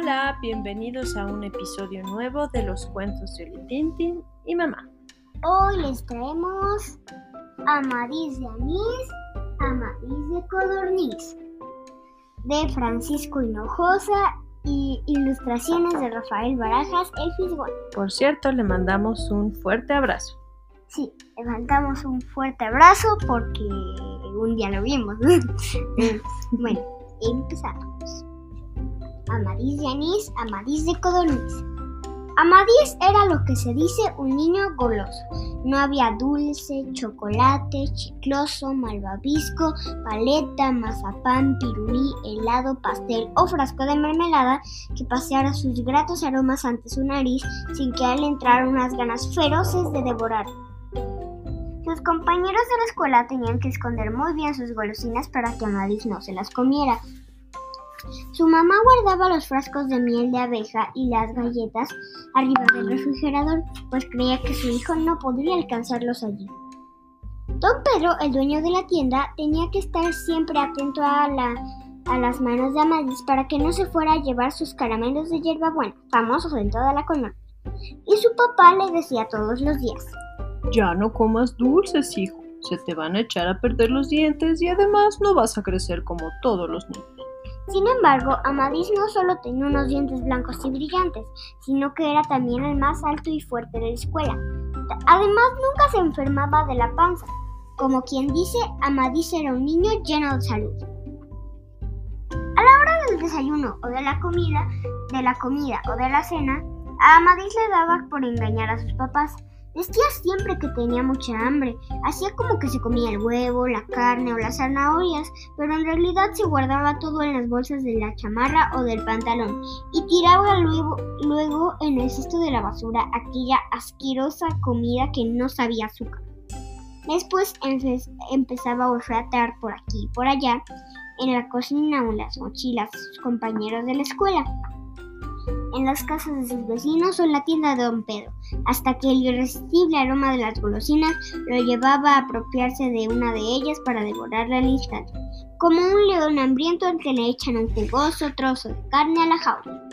Hola, bienvenidos a un episodio nuevo de los cuentos de Tintin y mamá. Hoy les traemos Amadís de Anís, Amadís de Codorniz, de Francisco Hinojosa y ilustraciones de Rafael Barajas, el Fisgón. Por cierto, le mandamos un fuerte abrazo. Sí, le mandamos un fuerte abrazo porque un día lo vimos. bueno, empezamos. Amadís de anís, Amadís de codorniz. Amadís era lo que se dice un niño goloso. No había dulce, chocolate, chicloso, malvavisco, paleta, mazapán, pirulí, helado, pastel o frasco de mermelada que paseara sus gratos aromas ante su nariz sin que a él entraran unas ganas feroces de devorar. Sus compañeros de la escuela tenían que esconder muy bien sus golosinas para que Amadís no se las comiera, su mamá guardaba los frascos de miel de abeja y las galletas arriba del refrigerador, pues creía que su hijo no podría alcanzarlos allí. Don Pedro, el dueño de la tienda, tenía que estar siempre atento a, las manos de Amadís para que no se fuera a llevar sus caramelos de hierbabuena, famosos en toda la colonia. Y su papá le decía todos los días: Ya no comas dulces, hijo. Se te van a echar a perder los dientes y además no vas a crecer como todos los niños. Sin embargo, Amadís no solo tenía unos dientes blancos y brillantes, sino que era también el más alto y fuerte de la escuela. Además, nunca se enfermaba de la panza. Como quien dice, Amadís era un niño lleno de salud. A la hora del desayuno o de la comida, de la comida o de la cena, a Amadís le daba por engañar a sus papás. Decía siempre que tenía mucha hambre, hacía como que se comía el huevo, la carne o las zanahorias, pero en realidad se guardaba todo en las bolsas de la chamarra o del pantalón y tiraba luego, luego en el cesto de la basura aquella asquerosa comida que no sabía azúcar. Después empezaba a olfatear por aquí y por allá en la cocina o en las mochilas de sus compañeros de la escuela en las casas de sus vecinos o en la tienda de don Pedro, hasta que el irresistible aroma de las golosinas lo llevaba a apropiarse de una de ellas para devorarla al instante, como un león hambriento al que le echan un jugoso trozo de carne a la jaula.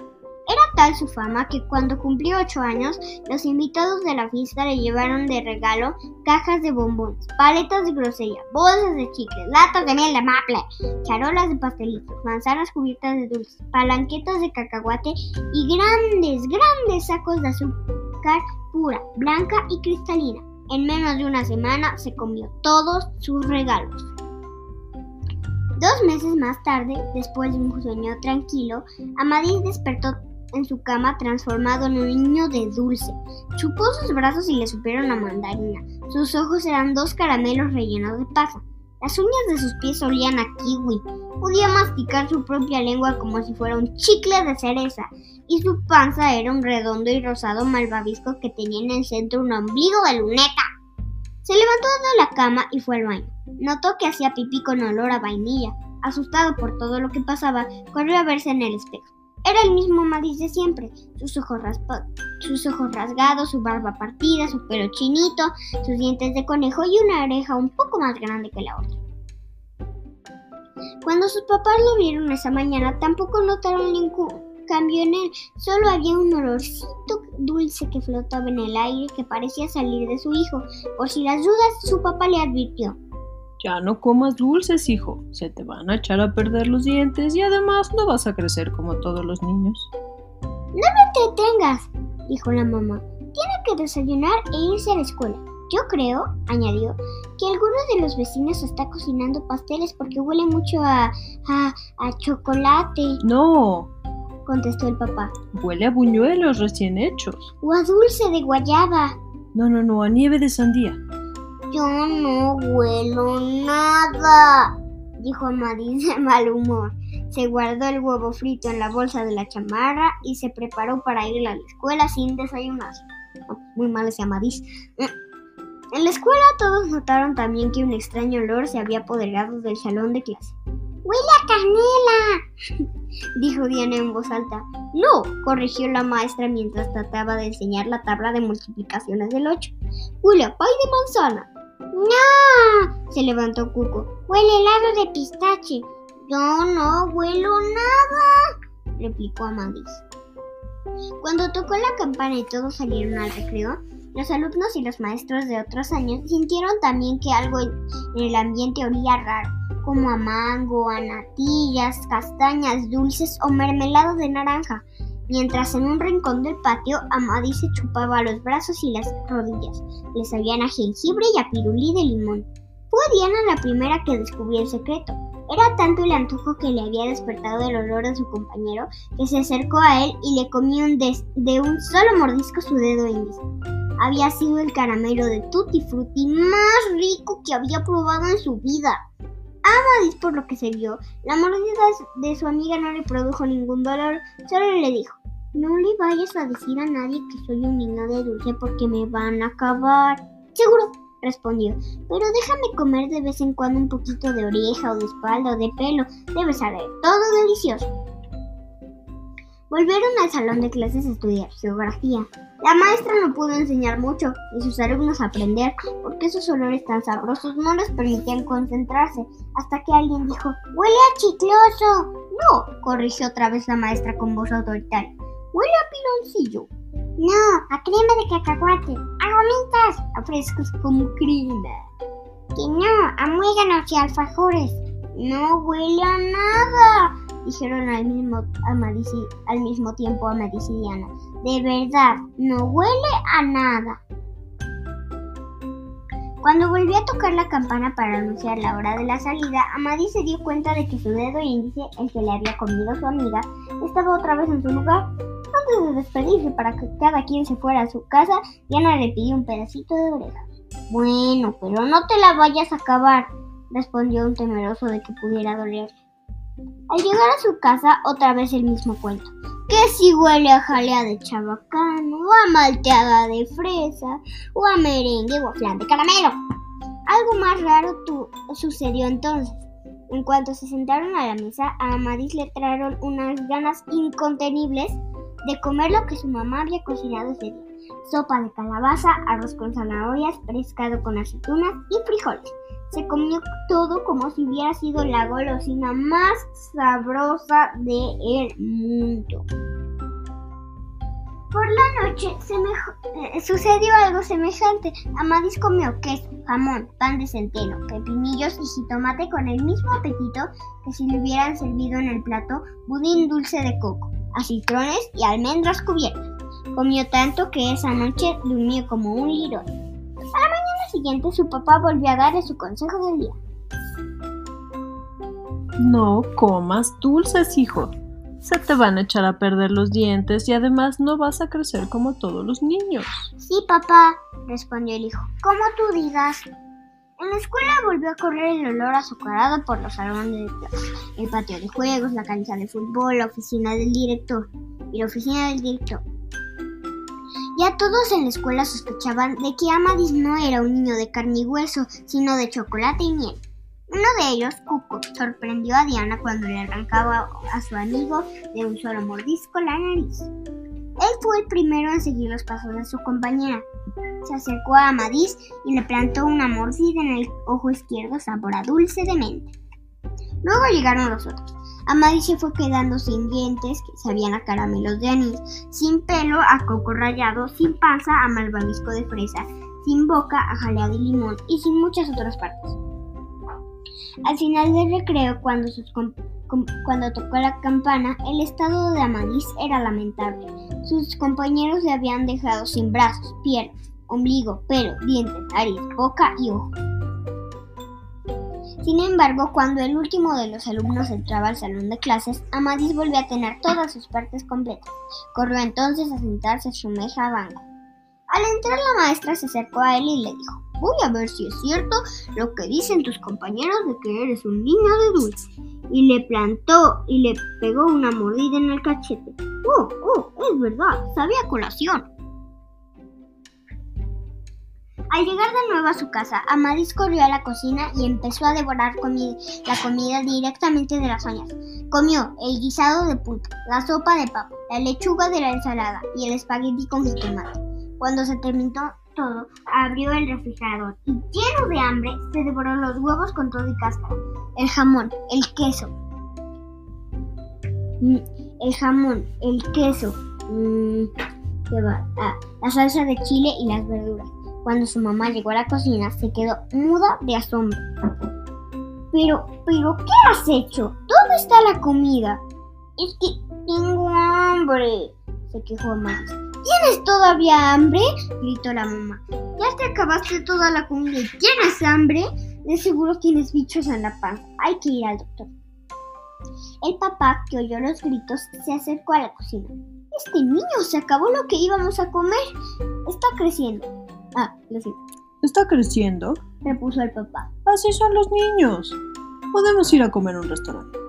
Tal su fama que cuando cumplió ocho años, los invitados de la fiesta le llevaron de regalo cajas de bombones, paletas de grosella, bolsas de chicles, latas de miel de maple, charolas de pastelitos, manzanas cubiertas de dulces, palanquetas de cacahuate y grandes, grandes sacos de azúcar pura, blanca y cristalina. En menos de una semana se comió todos sus regalos. Dos meses más tarde, después de un sueño tranquilo, Amadís despertó en su cama transformado en un niño de dulce. Chupó sus brazos y le supieron a mandarina. Sus ojos eran dos caramelos rellenos de pasa. Las uñas de sus pies olían a kiwi. Podía masticar su propia lengua como si fuera un chicle de cereza. Y su panza era un redondo y rosado malvavisco que tenía en el centro un ombligo de luneta. Se levantó de la cama y fue al baño. Notó que hacía pipí con olor a vainilla. Asustado por todo lo que pasaba, corrió a verse en el espejo. Era el mismo Madis de siempre, sus ojos, sus ojos rasgados, su barba partida, su pelo chinito, sus dientes de conejo y una oreja un poco más grande que la otra. Cuando sus papás lo vieron esa mañana, tampoco notaron ningún cambio en él, solo había un olorcito dulce que flotaba en el aire que parecía salir de su hijo. Por si las dudas, su papá le advirtió. Ya no comas dulces, hijo. Se te van a echar a perder los dientes y además no vas a crecer como todos los niños. No me entretengas, dijo la mamá. Tiene que desayunar e irse a la escuela. Yo creo, añadió, que alguno de los vecinos está cocinando pasteles porque huele mucho a, a, a chocolate. No, contestó el papá. Huele a buñuelos recién hechos. O a dulce de guayaba. No, no, no, a nieve de sandía. Yo no huelo nada, dijo Amadís de mal humor. Se guardó el huevo frito en la bolsa de la chamarra y se preparó para ir a la escuela sin desayunar. muy mal ese Amadís. En la escuela todos notaron también que un extraño olor se había apoderado del salón de clase. ¡Huele a canela! dijo Diana en voz alta. No, corrigió la maestra mientras trataba de enseñar la tabla de multiplicaciones del 8. Huele a pay de manzana. ¡No! se levantó Cuco. Huele helado de pistache. Yo no huelo nada, replicó Amadís. Cuando tocó la campana y todos salieron al recreo, los alumnos y los maestros de otros años sintieron también que algo en el ambiente olía raro, como a mango, a natillas, castañas dulces o mermelado de naranja, mientras en un rincón del patio Amadís se chupaba los brazos y las rodillas. Le sabían a jengibre y a pirulí de limón. Fue Diana la primera que descubrió el secreto. Era tanto el antojo que le había despertado el olor de su compañero que se acercó a él y le comió de un solo mordisco su dedo índice. Había sido el caramelo de Tutti Frutti más rico que había probado en su vida. Amadis, por lo que se vio, la mordida de su amiga no le produjo ningún dolor, solo le dijo, no le vayas a decir a nadie que soy un niño de dulce porque me van a acabar. Seguro, respondió, pero déjame comer de vez en cuando un poquito de oreja o de espalda o de pelo, debe saber todo delicioso. Volvieron al salón de clases a estudiar geografía. La maestra no pudo enseñar mucho y sus alumnos aprender, porque esos olores tan sabrosos no les permitían concentrarse, hasta que alguien dijo, ¡Huele a chicloso! No, corrigió otra vez la maestra con voz autoritaria. ¡Huele a piloncillo! No, a crema de cacahuate, a gomitas, a frescos como crema. Que no, a muéganos y alfajores. No huele a nada dijeron al mismo, al mismo tiempo a. De verdad, no huele a nada. Cuando volvió a tocar la campana para anunciar la hora de la salida, Amadis se dio cuenta de que su dedo índice, el que le había comido su amiga, estaba otra vez en su lugar. Antes de despedirse para que cada quien se fuera a su casa, Diana le pidió un pedacito de oreja. Bueno, pero no te la vayas a acabar, respondió un temeroso de que pudiera doler. Al llegar a su casa, otra vez el mismo cuento. Que si huele a jalea de chabacán, o a malteada de fresa, o a merengue o a flan de caramelo. Algo más raro sucedió entonces. En cuanto se sentaron a la mesa, a Amadis le trajeron unas ganas incontenibles de comer lo que su mamá había cocinado ese día. Sopa de calabaza, arroz con zanahorias, pescado con aceitunas y frijoles. Se comió todo como si hubiera sido la golosina más sabrosa del mundo. Por la noche eh, sucedió algo semejante. Amadis comió queso, jamón, pan de centeno, pepinillos y jitomate con el mismo apetito que si le hubieran servido en el plato budín dulce de coco, acitrones y almendras cubiertas. Comió tanto que esa noche durmió como un lirón siguiente su papá volvió a darle su consejo del día. No comas dulces, hijo. Se te van a echar a perder los dientes y además no vas a crecer como todos los niños. Sí, papá, respondió el hijo. Como tú digas. En la escuela volvió a correr el olor azucarado por los salones de clase, el patio de juegos, la cancha de fútbol, la oficina del director y la oficina del director. Ya todos en la escuela sospechaban de que Amadis no era un niño de carne y hueso, sino de chocolate y miel. Uno de ellos, Cuco, sorprendió a Diana cuando le arrancaba a su amigo de un solo mordisco la nariz. Él fue el primero en seguir los pasos de su compañera. Se acercó a Amadis y le plantó una mordida en el ojo izquierdo sabor a dulce de mente. Luego llegaron los otros. Amadis se fue quedando sin dientes, que sabían a caramelos de anís, sin pelo a coco rallado, sin panza a malvavisco de fresa, sin boca a jalea de limón y sin muchas otras partes. Al final del recreo, cuando, cuando tocó la campana, el estado de Amadis era lamentable. Sus compañeros le habían dejado sin brazos, piernas, ombligo, pelo, dientes, nariz, boca y ojos. Sin embargo, cuando el último de los alumnos entraba al salón de clases, Amadis volvió a tener todas sus partes completas. Corrió entonces a sentarse a su mesa banco. Al entrar la maestra se acercó a él y le dijo, voy a ver si es cierto lo que dicen tus compañeros de que eres un niño de dulce. Y le plantó y le pegó una mordida en el cachete. Oh, oh, es verdad, sabía colación. Al llegar de nuevo a su casa, Amadis corrió a la cocina y empezó a devorar la comida directamente de las ollas. Comió el guisado de pulpo, la sopa de papa, la lechuga de la ensalada y el espagueti con jitomate. Cuando se terminó todo, abrió el refrigerador y, lleno de hambre, se devoró los huevos con todo y cáscara, el jamón, el queso mm, el jamón, el queso, mm, ah, la salsa de chile y las verduras. Cuando su mamá llegó a la cocina, se quedó muda de asombro. Pero, pero, ¿qué has hecho? ¿Dónde está la comida? Es que tengo hambre, se quejó más. ¿Tienes todavía hambre? gritó la mamá. Ya te acabaste toda la comida y tienes hambre. De seguro tienes bichos en la panza. Hay que ir al doctor. El papá, que oyó los gritos, se acercó a la cocina. Este niño se acabó lo que íbamos a comer. Está creciendo. Ah, lo siento. ¿Está creciendo? repuso el papá. Así son los niños. Podemos ir a comer a un restaurante.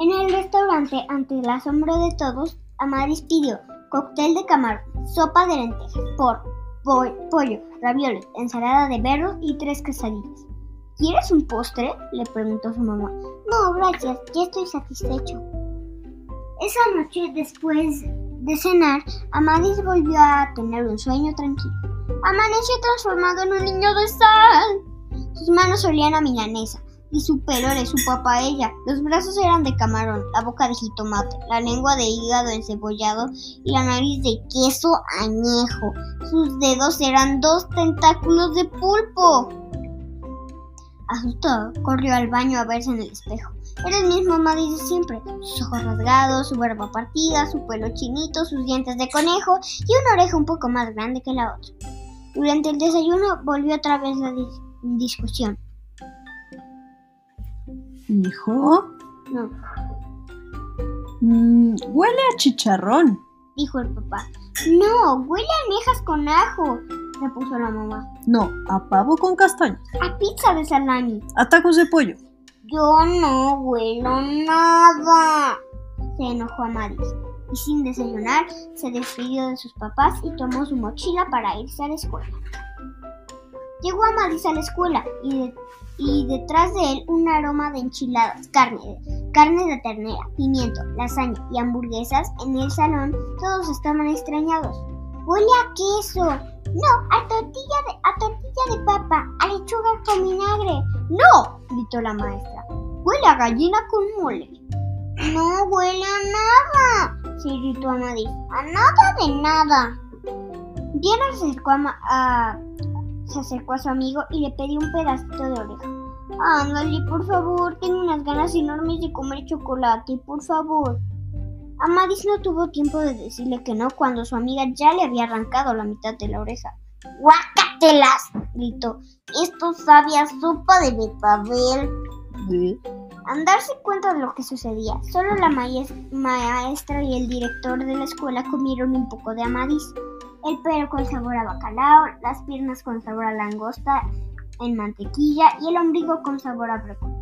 En el restaurante, ante el asombro de todos, Amaris pidió cóctel de camarón, sopa de lentejas, por, pollo, ravioles, ensalada de berros y tres quesadillas. ¿Quieres un postre? le preguntó su mamá. No, gracias, ya estoy satisfecho. Esa noche, después de cenar, Amadis volvió a tener un sueño tranquilo. Amaneció transformado en un niño de sal. Sus manos olían a milanesa y su pelo le supo a ella. Los brazos eran de camarón, la boca de jitomate, la lengua de hígado encebollado y la nariz de queso añejo. Sus dedos eran dos tentáculos de pulpo. Asustado, corrió al baño a verse en el espejo. Era el mismo Amadis de siempre, sus ojos rasgados, su barba partida, su pelo chinito, sus dientes de conejo y una oreja un poco más grande que la otra. Durante el desayuno volvió otra vez la discusión. ¿Hijo? No. Mm, huele a chicharrón, dijo el papá. No, huele a almejas con ajo, repuso la mamá. No, a pavo con castañas. A pizza de salami. A tacos de pollo. Yo no huelo nada. Se enojó a Maris y sin desayunar se despidió de sus papás y tomó su mochila para irse a la escuela. Llegó a Maris a la escuela y, y detrás de él un aroma de enchiladas, carne, carne de ternera, pimiento, lasaña y hamburguesas. En el salón todos estaban extrañados. Huele a queso. No, a tortilla de, a tortilla de papa, a lechuga con vinagre. No, gritó la maestra. Huele a gallina con mole. No huele a nada, se gritó Amadís. A nada de nada. Diana se acercó a, se acercó a su amigo y le pidió un pedacito de oreja. Ándale, por favor, tengo unas ganas enormes de comer chocolate, por favor. Amadis no tuvo tiempo de decirle que no cuando su amiga ya le había arrancado la mitad de la oreja. ¡Guácatelas! gritó. Esto sabía sopa de betabel. ¿De? Al darse cuenta de lo que sucedía, solo la maestra y el director de la escuela comieron un poco de amadís. El pelo con sabor a bacalao, las piernas con sabor a langosta en mantequilla y el ombligo con sabor a brócoli.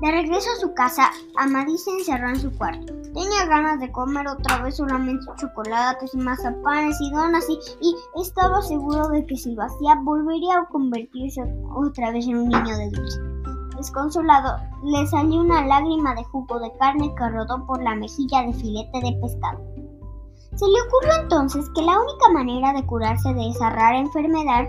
De regreso a su casa, Amadís se encerró en su cuarto. Tenía ganas de comer otra vez solamente chocolates, mazapanes y donas y, y estaba seguro de que si lo hacía volvería a convertirse otra vez en un niño de dulce. Desconsolado, le salió una lágrima de jugo de carne que rodó por la mejilla de filete de pescado. Se le ocurrió entonces que la única manera de curarse de esa rara enfermedad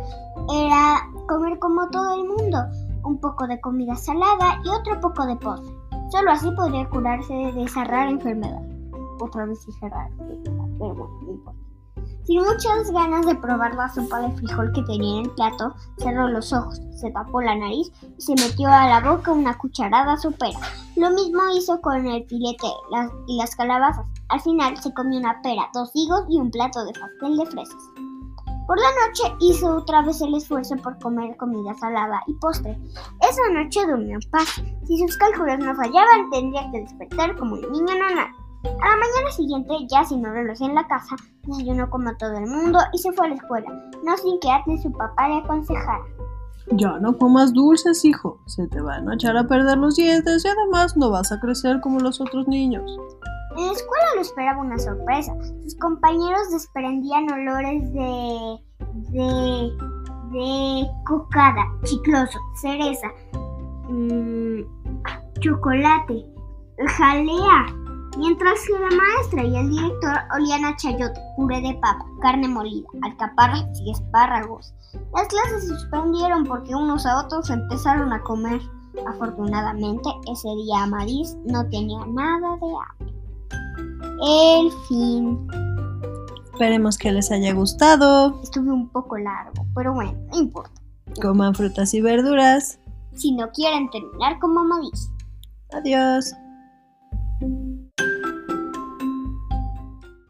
era comer como todo el mundo, un poco de comida salada y otro poco de postre. Solo así podría curarse de esa rara enfermedad. Otra vez dije rara, pero bueno, no importa. Sin muchas ganas de probar la sopa de frijol que tenía en el plato, cerró los ojos, se tapó la nariz y se metió a la boca una cucharada sopera. Lo mismo hizo con el filete y las calabazas. Al final se comió una pera, dos higos y un plato de pastel de fresas. Por la noche hizo otra vez el esfuerzo por comer comida salada y postre. Esa noche durmió en paz. Si sus cálculos no fallaban, tendría que despertar como un niño normal. A la mañana siguiente, ya sin reloj en la casa, desayunó como todo el mundo y se fue a la escuela, no sin que antes su papá le aconsejara. Ya no comas dulces, hijo. Se te van a echar a perder los dientes y además no vas a crecer como los otros niños. En la escuela lo esperaba una sorpresa. Sus compañeros desprendían olores de. de. de cocada, chicloso, cereza, mmm, chocolate, jalea. Mientras que la maestra y el director olían a chayote, puré de papa, carne molida, alcaparras y espárragos. Las clases se suspendieron porque unos a otros empezaron a comer. Afortunadamente, ese día Amadís no tenía nada de hambre. El fin. Esperemos que les haya gustado. Estuve un poco largo, pero bueno, no importa. Coman frutas y verduras. Si no quieren terminar como Amadís. Adiós.